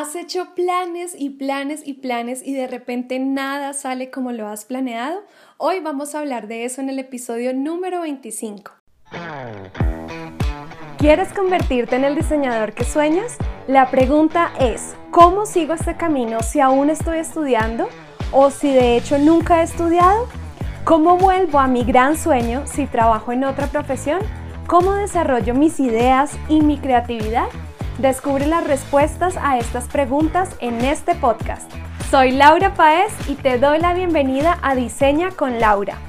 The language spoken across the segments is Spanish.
Has hecho planes y planes y planes y de repente nada sale como lo has planeado. Hoy vamos a hablar de eso en el episodio número 25. ¿Quieres convertirte en el diseñador que sueñas? La pregunta es, ¿cómo sigo este camino si aún estoy estudiando o si de hecho nunca he estudiado? ¿Cómo vuelvo a mi gran sueño si trabajo en otra profesión? ¿Cómo desarrollo mis ideas y mi creatividad? Descubre las respuestas a estas preguntas en este podcast. Soy Laura Paez y te doy la bienvenida a Diseña con Laura.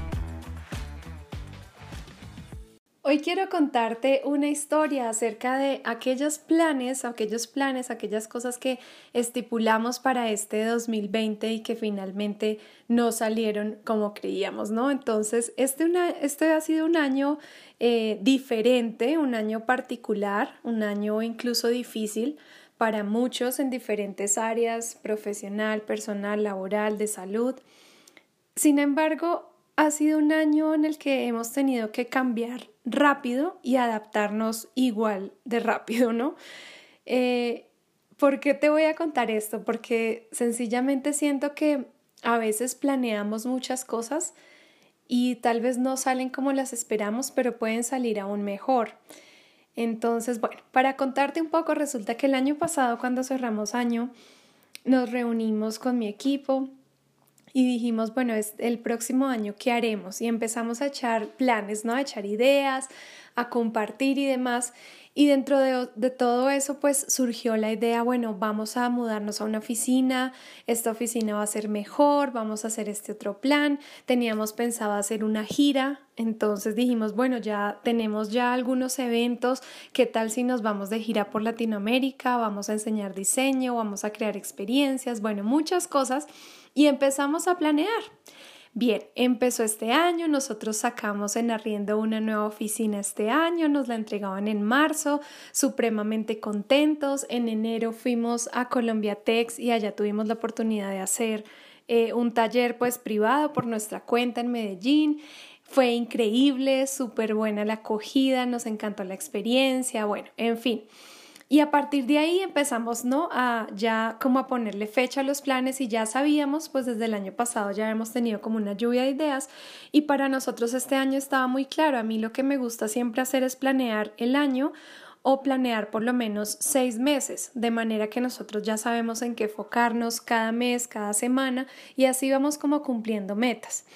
Hoy quiero contarte una historia acerca de aquellos planes, aquellos planes, aquellas cosas que estipulamos para este 2020 y que finalmente no salieron como creíamos, ¿no? Entonces, este, una, este ha sido un año eh, diferente, un año particular, un año incluso difícil para muchos en diferentes áreas, profesional, personal, laboral, de salud. Sin embargo, ha sido un año en el que hemos tenido que cambiar rápido y adaptarnos igual de rápido, ¿no? Eh, ¿Por qué te voy a contar esto? Porque sencillamente siento que a veces planeamos muchas cosas y tal vez no salen como las esperamos, pero pueden salir aún mejor. Entonces, bueno, para contarte un poco, resulta que el año pasado, cuando cerramos año, nos reunimos con mi equipo, y dijimos, bueno, es el próximo año, ¿qué haremos? Y empezamos a echar planes, ¿no? A echar ideas, a compartir y demás. Y dentro de, todo eso, pues surgió la idea, bueno, vamos a mudarnos a una oficina, esta oficina va a ser mejor, vamos a hacer este otro plan. Teníamos pensado hacer una gira, entonces dijimos, bueno, ya tenemos ya algunos eventos, ¿qué tal si nos vamos de gira por Latinoamérica? Vamos a enseñar diseño, vamos a crear experiencias, bueno, muchas cosas y empezamos a planear. Bien, empezó este año, nosotros sacamos en arriendo una nueva oficina este año, nos la entregaban en marzo, supremamente contentos. En enero fuimos a Colombia Tex y allá tuvimos la oportunidad de hacer eh, un taller pues privado por nuestra cuenta en Medellín. Fue increíble, súper buena la acogida, nos encantó la experiencia, bueno, en fin. Y a partir de ahí empezamos, ¿no? A ya como a ponerle fecha a los planes y ya sabíamos, pues desde el año pasado ya hemos tenido como una lluvia de ideas y para nosotros este año estaba muy claro. A mí lo que me gusta siempre hacer es planear el año o planear por lo menos seis meses, de manera que nosotros ya sabemos en qué enfocarnos cada mes, cada semana y así vamos como cumpliendo metas.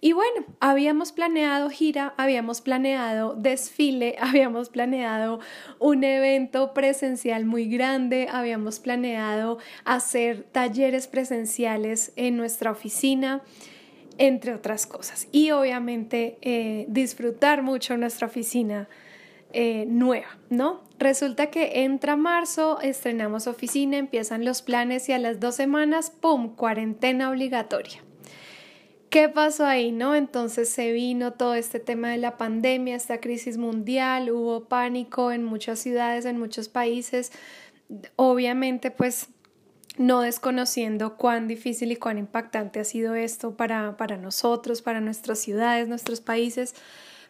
Y bueno, habíamos planeado gira, habíamos planeado desfile, habíamos planeado un evento presencial muy grande, habíamos planeado hacer talleres presenciales en nuestra oficina, entre otras cosas. Y obviamente eh, disfrutar mucho nuestra oficina eh, nueva, ¿no? Resulta que entra marzo, estrenamos oficina, empiezan los planes y a las dos semanas, ¡pum!, cuarentena obligatoria. ¿Qué pasó ahí, no? Entonces se vino todo este tema de la pandemia, esta crisis mundial, hubo pánico en muchas ciudades, en muchos países. Obviamente, pues no desconociendo cuán difícil y cuán impactante ha sido esto para, para nosotros, para nuestras ciudades, nuestros países,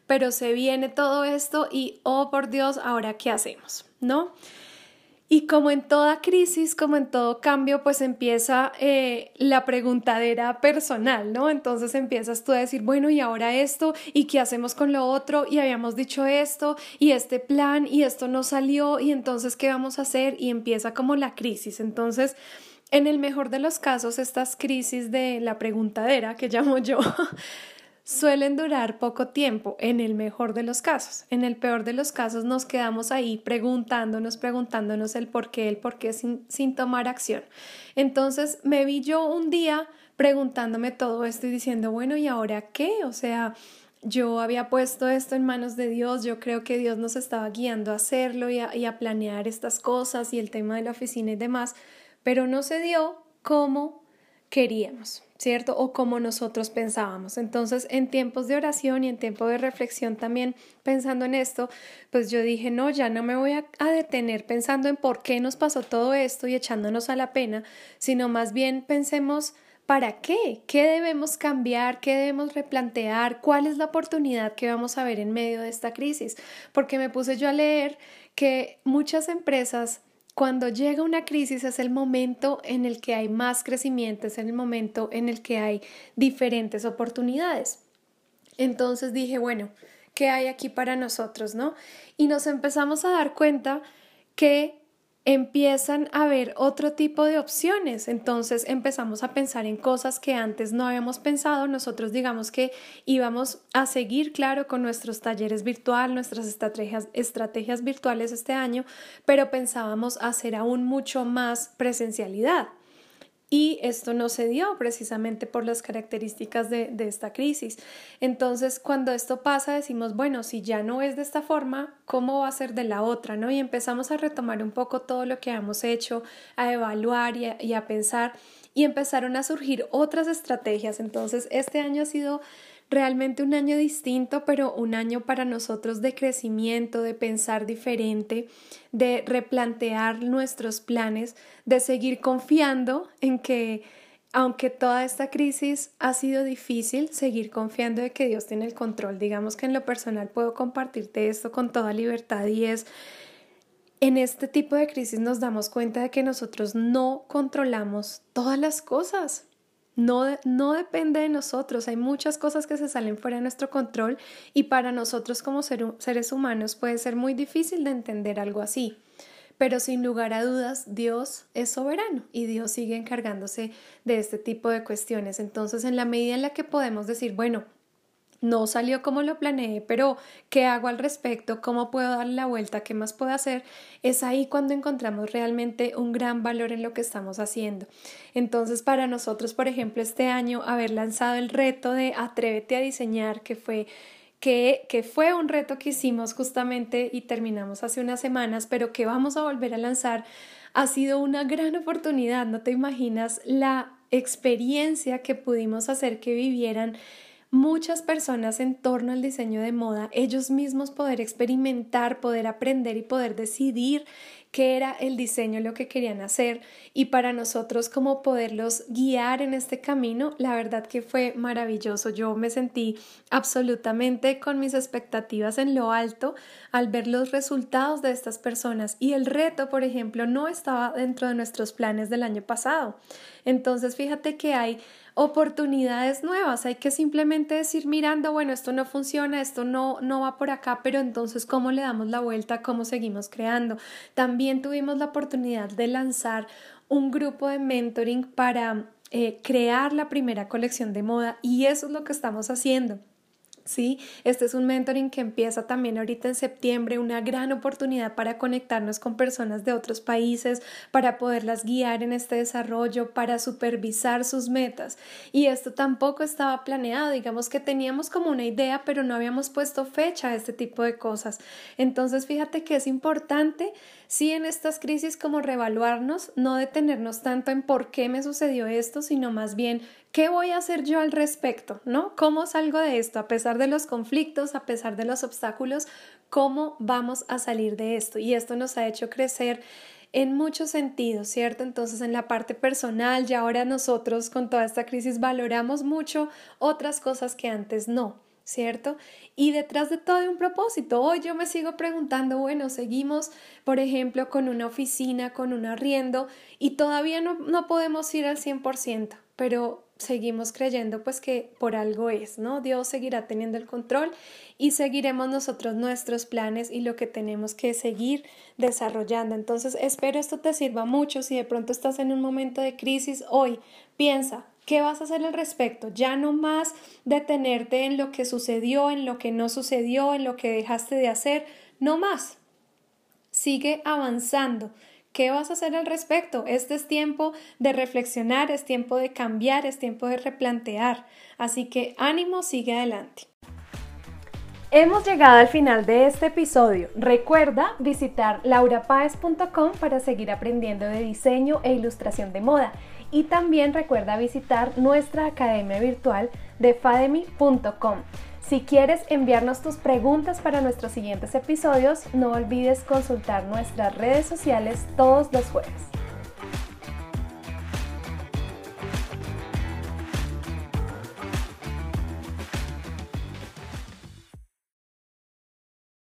pero se viene todo esto y, oh por Dios, ahora qué hacemos, ¿no? Y como en toda crisis, como en todo cambio, pues empieza eh, la preguntadera personal, ¿no? Entonces empiezas tú a decir, bueno, ¿y ahora esto? ¿Y qué hacemos con lo otro? Y habíamos dicho esto, y este plan, y esto no salió, y entonces, ¿qué vamos a hacer? Y empieza como la crisis. Entonces, en el mejor de los casos, estas crisis de la preguntadera, que llamo yo, suelen durar poco tiempo, en el mejor de los casos. En el peor de los casos nos quedamos ahí preguntándonos, preguntándonos el por qué, el por qué sin, tomar acción. Entonces me vi yo un día preguntándome todo esto y diciendo, bueno, ¿y ahora qué? O sea, yo había puesto esto en manos de Dios, yo creo que Dios nos estaba guiando a hacerlo y a planear estas cosas y el tema de la oficina y demás, pero no se dio como queríamos. ¿Cierto? O como nosotros pensábamos. Entonces, en tiempos de oración y en tiempo de reflexión también pensando en esto, pues yo dije, no, ya no me voy a, detener pensando en por qué nos pasó todo esto y echándonos a la pena, sino más bien pensemos, ¿para qué? ¿Qué debemos cambiar? ¿Qué debemos replantear? ¿Cuál es la oportunidad que vamos a ver en medio de esta crisis? Porque me puse yo a leer que muchas empresas cuando llega una crisis es el momento en el que hay más crecimiento, es el momento en el que hay diferentes oportunidades. Entonces dije, bueno, ¿qué hay aquí para nosotros, no? Y nos empezamos a dar cuenta que empiezan a ver otro tipo de opciones. Entonces empezamos a pensar en cosas que antes no habíamos pensado. Nosotros digamos que íbamos a seguir, claro, con nuestros talleres virtual, nuestras estrategias, estrategias virtuales este año, pero pensábamos hacer aún mucho más presencialidad. Y esto no se dio precisamente por las características de, de, esta crisis. Entonces, cuando esto pasa, decimos, bueno, si ya no es de esta forma, ¿cómo va a ser de la otra? ¿no? Y empezamos a retomar un poco todo lo que hemos hecho, a evaluar y a, y a pensar, y empezaron a surgir otras estrategias. Entonces, este año ha sido realmente un año distinto, pero un año para nosotros de crecimiento, de pensar diferente, de replantear nuestros planes, de seguir confiando en que aunque toda esta crisis ha sido difícil, seguir confiando de que Dios tiene el control. Digamos que en lo personal puedo compartirte esto con toda libertad y es en este tipo de crisis nos damos cuenta de que nosotros no controlamos todas las cosas. No, no, depende de nosotros, hay muchas cosas que se salen fuera de nuestro control y para nosotros como seres humanos puede ser muy difícil de entender algo así. Pero sin lugar a dudas, Dios es soberano y Dios sigue encargándose de este tipo de cuestiones. Entonces, en la medida en la que podemos decir, bueno, no salió como lo planeé, pero ¿qué hago al respecto? ¿Cómo puedo darle la vuelta? ¿Qué más puedo hacer? Es ahí cuando encontramos realmente un gran valor en lo que estamos haciendo. Entonces, para nosotros, por ejemplo, este año, haber lanzado el reto de Atrévete a diseñar, que fue que, que, fue un reto que hicimos justamente y terminamos hace unas semanas, pero que vamos a volver a lanzar, ha sido una gran oportunidad. No te imaginas la experiencia que pudimos hacer que vivieran muchas personas en torno al diseño de moda, ellos mismos poder experimentar, poder aprender y poder decidir qué era el diseño, lo que querían hacer y para nosotros como poderlos guiar en este camino, la verdad que fue maravilloso. Yo me sentí absolutamente con mis expectativas en lo alto al ver los resultados de estas personas y el reto, por ejemplo, no estaba dentro de nuestros planes del año pasado. Entonces, fíjate que hay oportunidades nuevas. Hay que simplemente decir mirando, bueno, esto no funciona, esto no, no va por acá, pero entonces, ¿cómo le damos la vuelta? ¿Cómo seguimos creando? También tuvimos la oportunidad de lanzar un grupo de mentoring para eh, crear la primera colección de moda y eso es lo que estamos haciendo. ¿Sí? Este es un mentoring que empieza también ahorita en septiembre, una gran oportunidad para conectarnos con personas de otros países, para poderlas guiar en este desarrollo, para supervisar sus metas. Y esto tampoco estaba planeado, digamos que teníamos como una idea, pero no habíamos puesto fecha a este tipo de cosas. Entonces, fíjate que es importante, sí, en estas crisis como reevaluarnos, no detenernos tanto en por qué me sucedió esto, sino más bien ¿Qué voy a hacer yo al respecto? ¿No? ¿Cómo salgo de esto? A pesar de los conflictos, a pesar de los obstáculos, ¿cómo vamos a salir de esto? Y esto nos ha hecho crecer en muchos sentidos, ¿cierto? Entonces en la parte personal, ya ahora nosotros con toda esta crisis valoramos mucho otras cosas que antes no. ¿cierto? Y detrás de todo hay un propósito. Hoy yo me sigo preguntando, bueno, seguimos, por ejemplo, con una oficina, con un arriendo y todavía no, no podemos ir al 100%, pero seguimos creyendo pues que por algo es, ¿no? Dios seguirá teniendo el control y seguiremos nosotros nuestros planes y lo que tenemos que seguir desarrollando. Entonces, espero esto te sirva mucho. Si de pronto estás en un momento de crisis hoy, piensa, ¿Qué vas a hacer al respecto? Ya no más detenerte en lo que sucedió, en lo que no sucedió, en lo que dejaste de hacer, no más. Sigue avanzando. ¿Qué vas a hacer al respecto? Este es tiempo de reflexionar, es tiempo de cambiar, es tiempo de replantear. Así que ánimo, sigue adelante. Hemos llegado al final de este episodio. Recuerda visitar laurapaez.com para seguir aprendiendo de diseño e ilustración de moda. Y también recuerda visitar nuestra academia virtual de fademi.com. Si quieres enviarnos tus preguntas para nuestros siguientes episodios, no olvides consultar nuestras redes sociales todos los jueves.